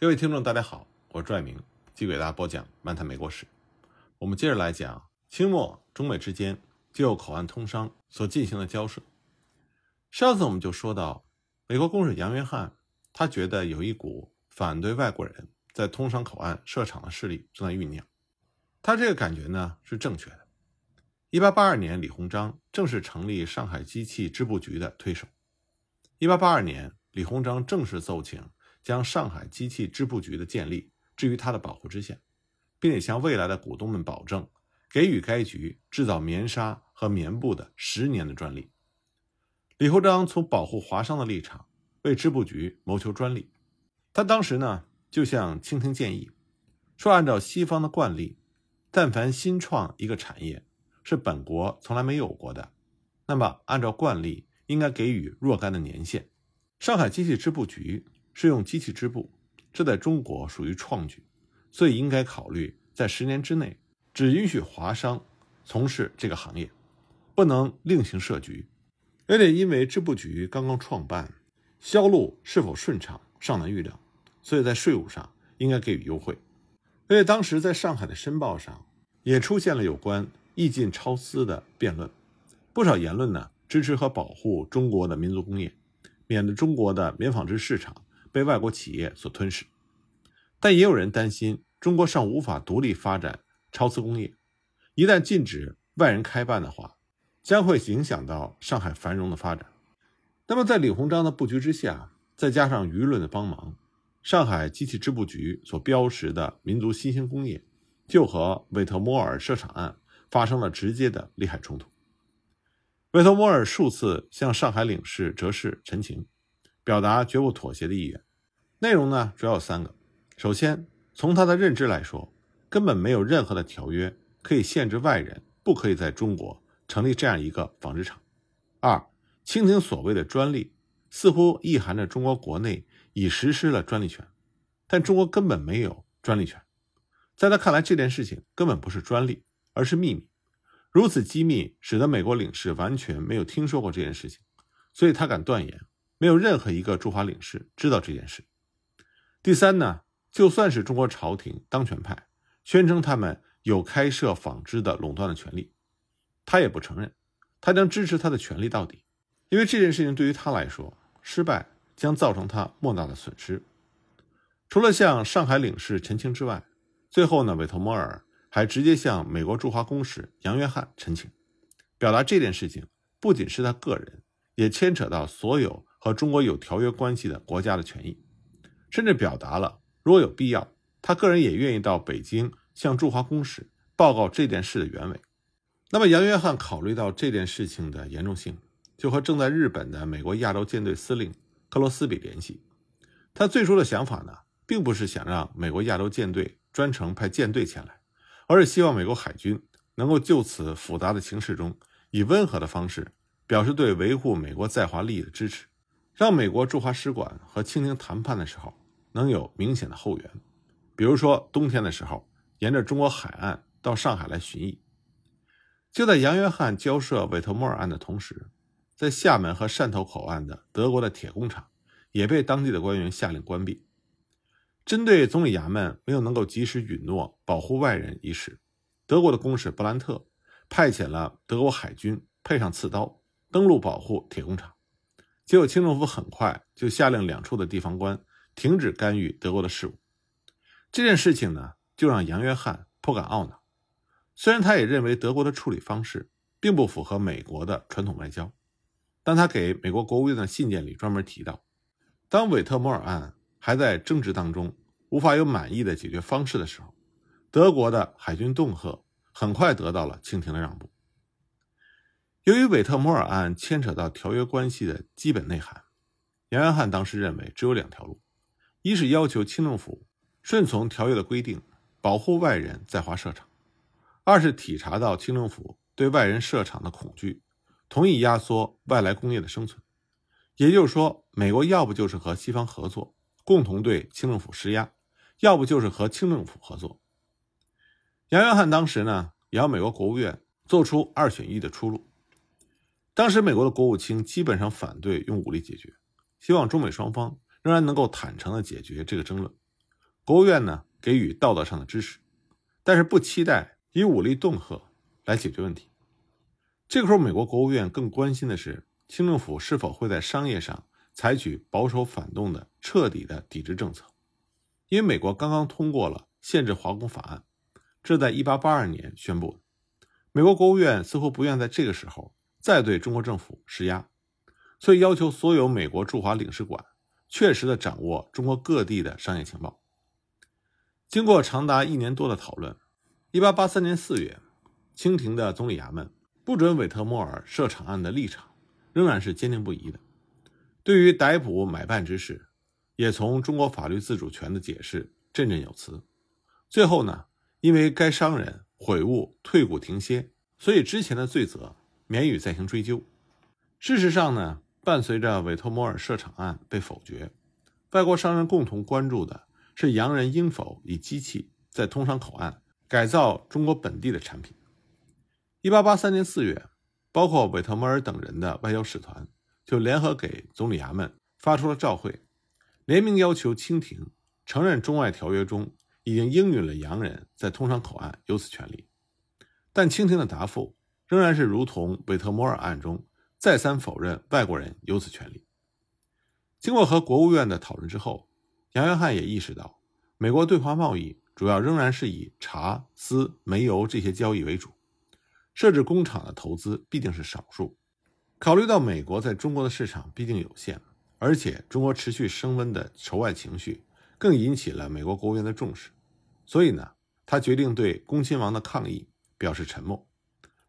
各位听众，大家好，我是拽明，继续给大家播讲《漫谈美国史》。我们接着来讲清末中美之间就口岸通商所进行的交涉。上次我们就说到，美国公使杨约翰，他觉得有一股反对外国人在通商口岸设厂的势力正在酝酿。他这个感觉呢是正确的。一八八二年，李鸿章正式成立上海机器织布局的推手。一八八二年，李鸿章正式奏请。将上海机器织布局的建立置于他的保护之下，并且向未来的股东们保证，给予该局制造棉纱和棉布的十年的专利。李鸿章从保护华商的立场为织布局谋求专利。他当时呢就向清廷建议说：“按照西方的惯例，但凡新创一个产业是本国从来没有过的，那么按照惯例应该给予若干的年限。上海机器织布局。”是用机器织布，这在中国属于创举，所以应该考虑在十年之内只允许华商从事这个行业，不能另行设局。而且因为织布局刚刚创办，销路是否顺畅尚难预料，所以在税务上应该给予优惠。而且当时在上海的《申报》上也出现了有关意进超私的辩论，不少言论呢支持和保护中国的民族工业，免得中国的棉纺织市场。被外国企业所吞噬，但也有人担心中国尚无法独立发展超瓷工业，一旦禁止外人开办的话，将会影响到上海繁荣的发展。那么，在李鸿章的布局之下，再加上舆论的帮忙，上海机器织布局所标识的民族新兴工业，就和韦特摩尔设厂案发生了直接的利害冲突。韦特摩尔数次向上海领事哲士陈情。表达绝不妥协的意愿，内容呢主要有三个。首先，从他的认知来说，根本没有任何的条约可以限制外人不可以在中国成立这样一个纺织厂。二，清廷所谓的专利似乎意含着中国国内已实施了专利权，但中国根本没有专利权。在他看来，这件事情根本不是专利，而是秘密。如此机密，使得美国领事完全没有听说过这件事情，所以他敢断言。没有任何一个驻华领事知道这件事。第三呢，就算是中国朝廷当权派宣称他们有开设纺织的垄断的权利，他也不承认，他将支持他的权利到底，因为这件事情对于他来说，失败将造成他莫大的损失。除了向上海领事陈情之外，最后呢，韦特摩尔还直接向美国驻华公使杨约翰陈情，表达这件事情不仅是他个人，也牵扯到所有。和中国有条约关系的国家的权益，甚至表达了如果有必要，他个人也愿意到北京向驻华公使报告这件事的原委。那么，杨约翰考虑到这件事情的严重性，就和正在日本的美国亚洲舰队司令克罗斯比联系。他最初的想法呢，并不是想让美国亚洲舰队专程派舰队前来，而是希望美国海军能够就此复杂的情势中，以温和的方式表示对维护美国在华利益的支持。让美国驻华使馆和清廷谈判的时候能有明显的后援，比如说冬天的时候，沿着中国海岸到上海来巡弋。就在杨约翰交涉韦特莫尔案的同时，在厦门和汕头口岸的德国的铁工厂也被当地的官员下令关闭。针对总理衙门没有能够及时允诺保护外人一事，德国的公使布兰特派遣了德国海军配上刺刀登陆保护铁工厂。结果，清政府很快就下令两处的地方官停止干预德国的事务。这件事情呢，就让杨约翰颇感懊恼。虽然他也认为德国的处理方式并不符合美国的传统外交，但他给美国国务院的信件里专门提到，当韦特摩尔案还在争执当中，无法有满意的解决方式的时候，德国的海军恫吓很快得到了清廷的让步。由于韦特摩尔案牵扯到条约关系的基本内涵，杨约翰当时认为只有两条路：一是要求清政府顺从条约的规定，保护外人在华设厂；二是体察到清政府对外人设厂的恐惧，同意压缩外来工业的生存。也就是说，美国要不就是和西方合作，共同对清政府施压；要不就是和清政府合作。杨约翰当时呢，也要美国国务院做出二选一的出路。当时，美国的国务卿基本上反对用武力解决，希望中美双方仍然能够坦诚地解决这个争论。国务院呢给予道德上的支持，但是不期待以武力恫吓来解决问题。这个时候，美国国务院更关心的是清政府是否会在商业上采取保守反动的彻底的抵制政策，因为美国刚刚通过了限制华工法案，这在1882年宣布。美国国务院似乎不愿在这个时候再对中国政府施压，所以要求所有美国驻华领事馆确实的掌握中国各地的商业情报。经过长达一年多的讨论，1883年4月，清廷的总理衙门。不准韦特莫尔设厂案的立场仍然是坚定不移的，对于逮捕买办之事，也从中国法律自主权的解释振振有词。最后呢，因为该商人悔悟退股停歇，所以之前的罪责免予再行追究。事实上呢，伴随着韦特摩尔设厂案被否决，外国商人共同关注的是洋人应否以机器在通商口岸改造中国本地的产品。一八八三年四月，包括韦特摩尔等人的外交使团就联合给总理衙门发出了照会，联名要求清廷承认中外条约中已经应允了洋人在通商口岸有此权利。但清廷的答复仍然是如同韦特摩尔案中再三否认外国人有此权利。经过和国务院的讨论之后，杨约翰也意识到，美国对华贸易主要仍然是以茶、丝、煤油这些交易为主。设置工厂的投资必定是少数。考虑到美国在中国的市场毕竟有限，而且中国持续升温的仇外情绪更引起了美国国务院的重视，所以呢，他决定对恭亲王的抗议表示沉默，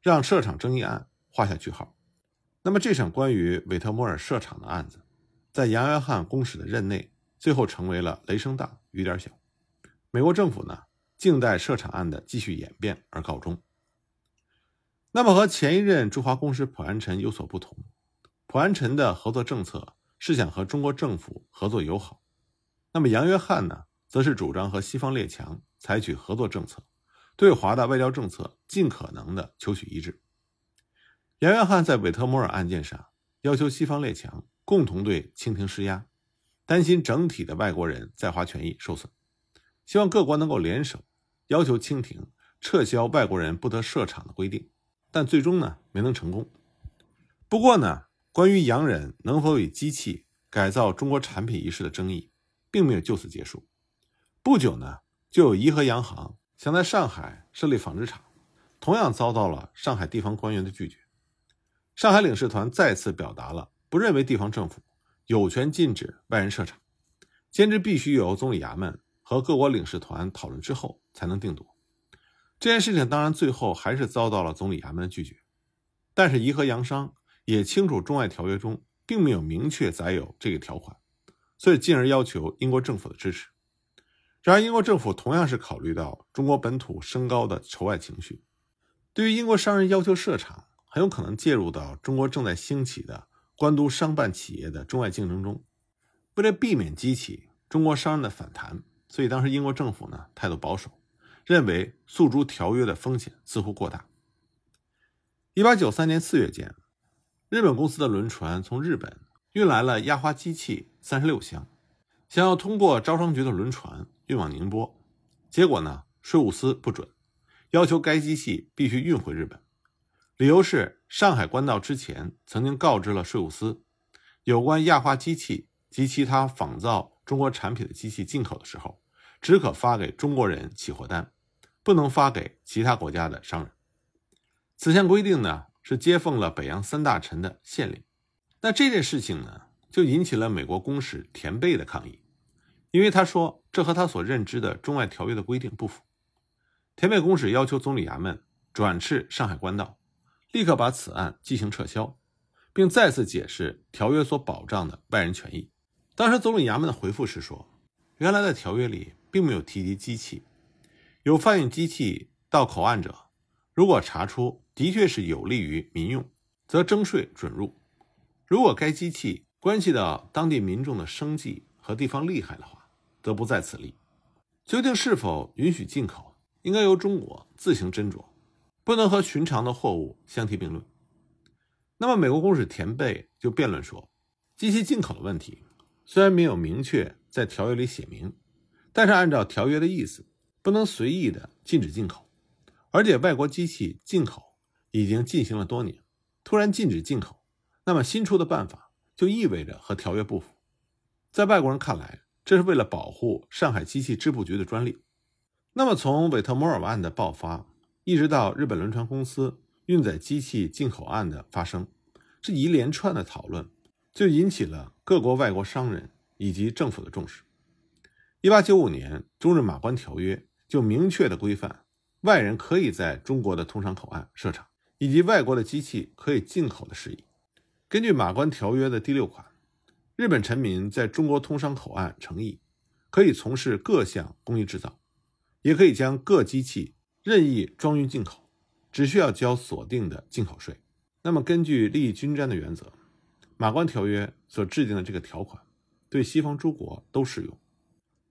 让设厂争议案画下句号。那么，这场关于韦特摩尔设厂的案子，在杨约翰公使的任内，最后成为了雷声大雨点小。美国政府呢，静待设厂案的继续演变而告终。那么和前一任驻华公使普安臣有所不同，普安臣的合作政策是想和中国政府合作友好，那么杨约翰呢，则是主张和西方列强采取合作政策，对华的外交政策尽可能的求取一致。杨约翰在韦特摩尔案件上要求西方列强共同对清廷施压，担心整体的外国人在华权益受损，希望各国能够联手要求清廷撤销外国人不得设厂的规定。但最终呢没能成功。不过呢，关于洋人能否以机器改造中国产品一事的争议，并没有就此结束。不久呢，就有怡和洋行想在上海设立纺织厂，同样遭到了上海地方官员的拒绝。上海领事团再次表达了不认为地方政府有权禁止外人设厂，兼之必须由总理衙门和各国领事团讨论之后才能定夺。这件事情当然最后还是遭到了总理衙门的拒绝，但是怡和洋商也清楚中外条约中并没有明确载有这个条款，所以进而要求英国政府的支持。然而英国政府同样是考虑到中国本土升高的仇外情绪，对于英国商人要求设厂，很有可能介入到中国正在兴起的官督商办企业的中外竞争中。为了避免激起中国商人的反弹，所以当时英国政府呢态度保守。认为诉诸条约的风险似乎过大。一八九三年四月间，日本公司的轮船从日本运来了压花机器三十六箱，想要通过招商局的轮船运往宁波，结果呢，税务司不准，要求该机器必须运回日本，理由是上海关道之前曾经告知了税务司，有关压花机器及其他仿造中国产品的机器进口的时候。只可发给中国人起货单，不能发给其他国家的商人。此项规定呢，是接奉了北洋三大臣的县令。那这件事情呢，就引起了美国公使田贝的抗议，因为他说这和他所认知的中外条约的规定不符。田贝公使要求总理衙门转斥上海官道，立刻把此案进行撤销，并再次解释条约所保障的外人权益。当时总理衙门的回复是说，原来的条约里。并没有提及机器，有贩运机器到口岸者，如果查出的确是有利于民用，则征税准入；如果该机器关系到当地民众的生计和地方利害的话，则不在此例。究竟是否允许进口，应该由中国自行斟酌，不能和寻常的货物相提并论。那么，美国公使田贝就辩论说，机器进口的问题虽然没有明确在条约里写明。但是按照条约的意思，不能随意的禁止进口，而且外国机器进口已经进行了多年，突然禁止进口，那么新出的办法就意味着和条约不符。在外国人看来，这是为了保护上海机器织布局的专利。那么从韦特摩尔案的爆发，一直到日本轮船公司运载机器进口案的发生，这一连串的讨论就引起了各国外国商人以及政府的重视。一八九五年，中日马关条约就明确的规范外人可以在中国的通商口岸设厂，以及外国的机器可以进口的事宜。根据马关条约的第六款，日本臣民在中国通商口岸成役，可以从事各项工艺制造，也可以将各机器任意装运进口，只需要交锁定的进口税。那么，根据利益均沾的原则，马关条约所制定的这个条款，对西方诸国都适用。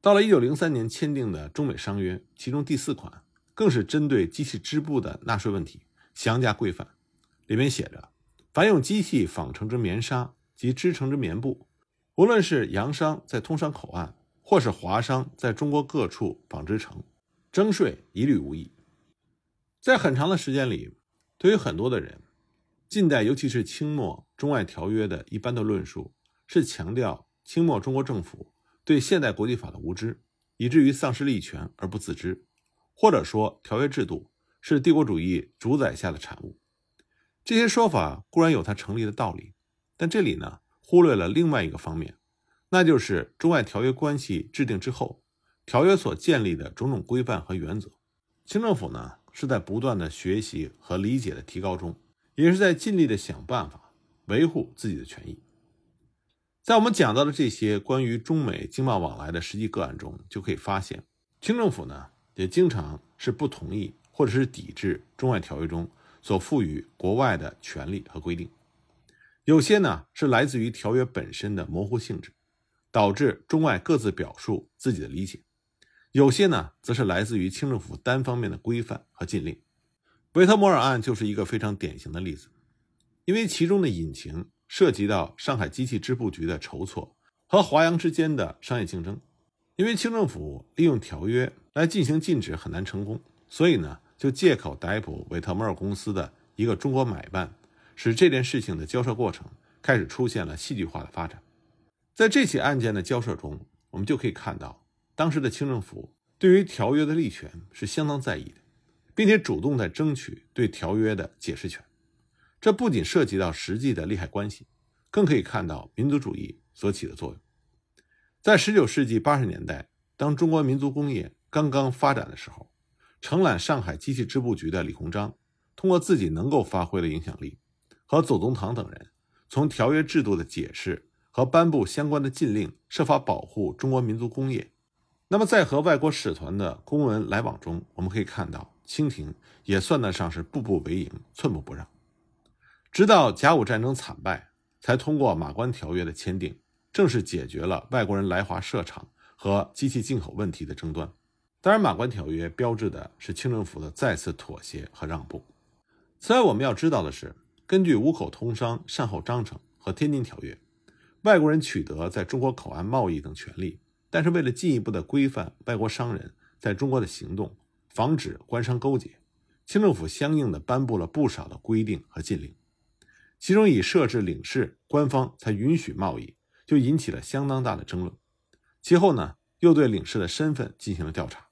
到了一九零三年签订的中美商约，其中第四款更是针对机器织布的纳税问题详加规范。里面写着：凡用机器纺成之棉纱及织成之棉布，无论是洋商在通商口岸，或是华商在中国各处纺织城，征税一律无异。在很长的时间里，对于很多的人，近代尤其是清末中外条约的一般的论述，是强调清末中国政府。对现代国际法的无知，以至于丧失利权而不自知，或者说条约制度是帝国主义主宰下的产物。这些说法固然有它成立的道理，但这里呢忽略了另外一个方面，那就是中外条约关系制定之后，条约所建立的种种规范和原则。清政府呢是在不断的学习和理解的提高中，也是在尽力的想办法维护自己的权益。在我们讲到的这些关于中美经贸往来的实际个案中，就可以发现，清政府呢也经常是不同意或者是抵制中外条约中所赋予国外的权利和规定。有些呢是来自于条约本身的模糊性质，导致中外各自表述自己的理解；有些呢则是来自于清政府单方面的规范和禁令。维特摩尔案就是一个非常典型的例子，因为其中的隐情。涉及到上海机器织布局的筹措和华阳之间的商业竞争，因为清政府利用条约来进行禁止很难成功，所以呢就借口逮捕维特摩尔公司的一个中国买办，使这件事情的交涉过程开始出现了戏剧化的发展。在这起案件的交涉中，我们就可以看到，当时的清政府对于条约的利权是相当在意的，并且主动在争取对条约的解释权。这不仅涉及到实际的利害关系，更可以看到民族主义所起的作用。在19世纪80年代，当中国民族工业刚刚发展的时候，承揽上海机器织布局的李鸿章，通过自己能够发挥的影响力，和左宗棠等人，从条约制度的解释和颁布相关的禁令，设法保护中国民族工业。那么，在和外国使团的公文来往中，我们可以看到，清廷也算得上是步步为营，寸步不让。直到甲午战争惨败，才通过马关条约的签订，正式解决了外国人来华设厂和机器进口问题的争端。当然，马关条约标志的是清政府的再次妥协和让步。此外，我们要知道的是，根据五口通商善后章程和天津条约，外国人取得在中国口岸贸易等权利，但是为了进一步的规范外国商人在中国的行动，防止官商勾结，清政府相应的颁布了不少的规定和禁令。其中以设置领事官方才允许贸易，就引起了相当大的争论。其后呢，又对领事的身份进行了调查，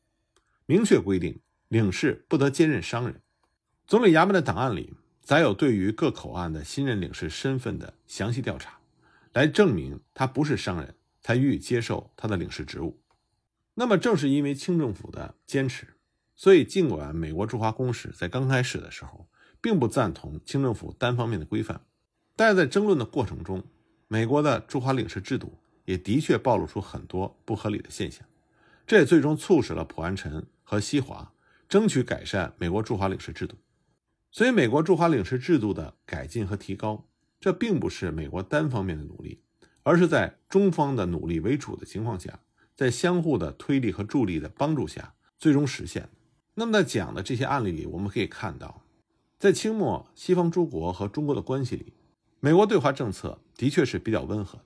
明确规定领事不得兼任商人。总理衙门的档案里载有对于各口岸的新任领事身份的详细调查，来证明他不是商人，才予以接受他的领事职务。那么，正是因为清政府的坚持，所以尽管美国驻华公使在刚开始的时候。并不赞同清政府单方面的规范，但是在争论的过程中，美国的驻华领事制度也的确暴露出很多不合理的现象，这也最终促使了普安臣和西华争取改善美国驻华领事制度。所以，美国驻华领事制度的改进和提高，这并不是美国单方面的努力，而是在中方的努力为主的情况下，在相互的推力和助力的帮助下，最终实现。那么，在讲的这些案例里，我们可以看到。在清末西方诸国和中国的关系里，美国对华政策的确是比较温和的。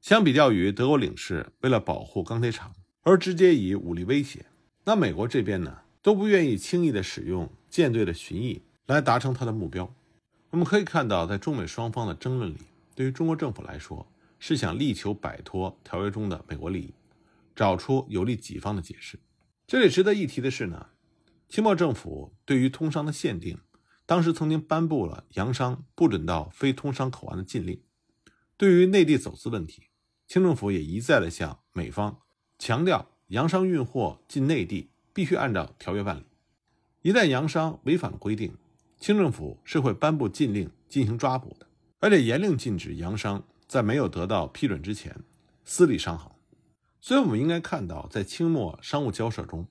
相比较于德国领事为了保护钢铁厂而直接以武力威胁，那美国这边呢都不愿意轻易的使用舰队的巡弋来达成他的目标。我们可以看到，在中美双方的争论里，对于中国政府来说，是想力求摆脱条约中的美国利益，找出有利己方的解释。这里值得一提的是呢，清末政府对于通商的限定，当时曾经颁布了洋商不准到非通商口岸的禁令。对于内地走私问题，清政府也一再的向美方强调，洋商运货进内地必须按照条约办理，一旦洋商违反了规定。清政府是会颁布禁令进行抓捕的，而且严令禁止洋商在没有得到批准之前私立商行。所以，我们应该看到，在清末商务交涉中，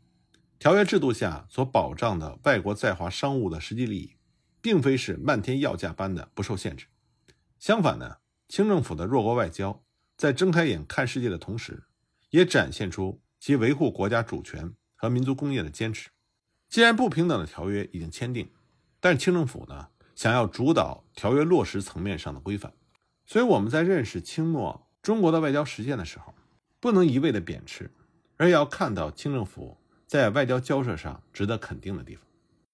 条约制度下所保障的外国在华商务的实际利益，并非是漫天要价般的不受限制。相反呢，清政府的弱国外交在睁开眼看世界的同时，也展现出其维护国家主权和民族工业的坚持。既然不平等的条约已经签订，但是清政府呢，想要主导条约落实层面上的规范，所以我们在认识清末中国的外交实践的时候，不能一味的贬斥，而要看到清政府在外交交涉上值得肯定的地方。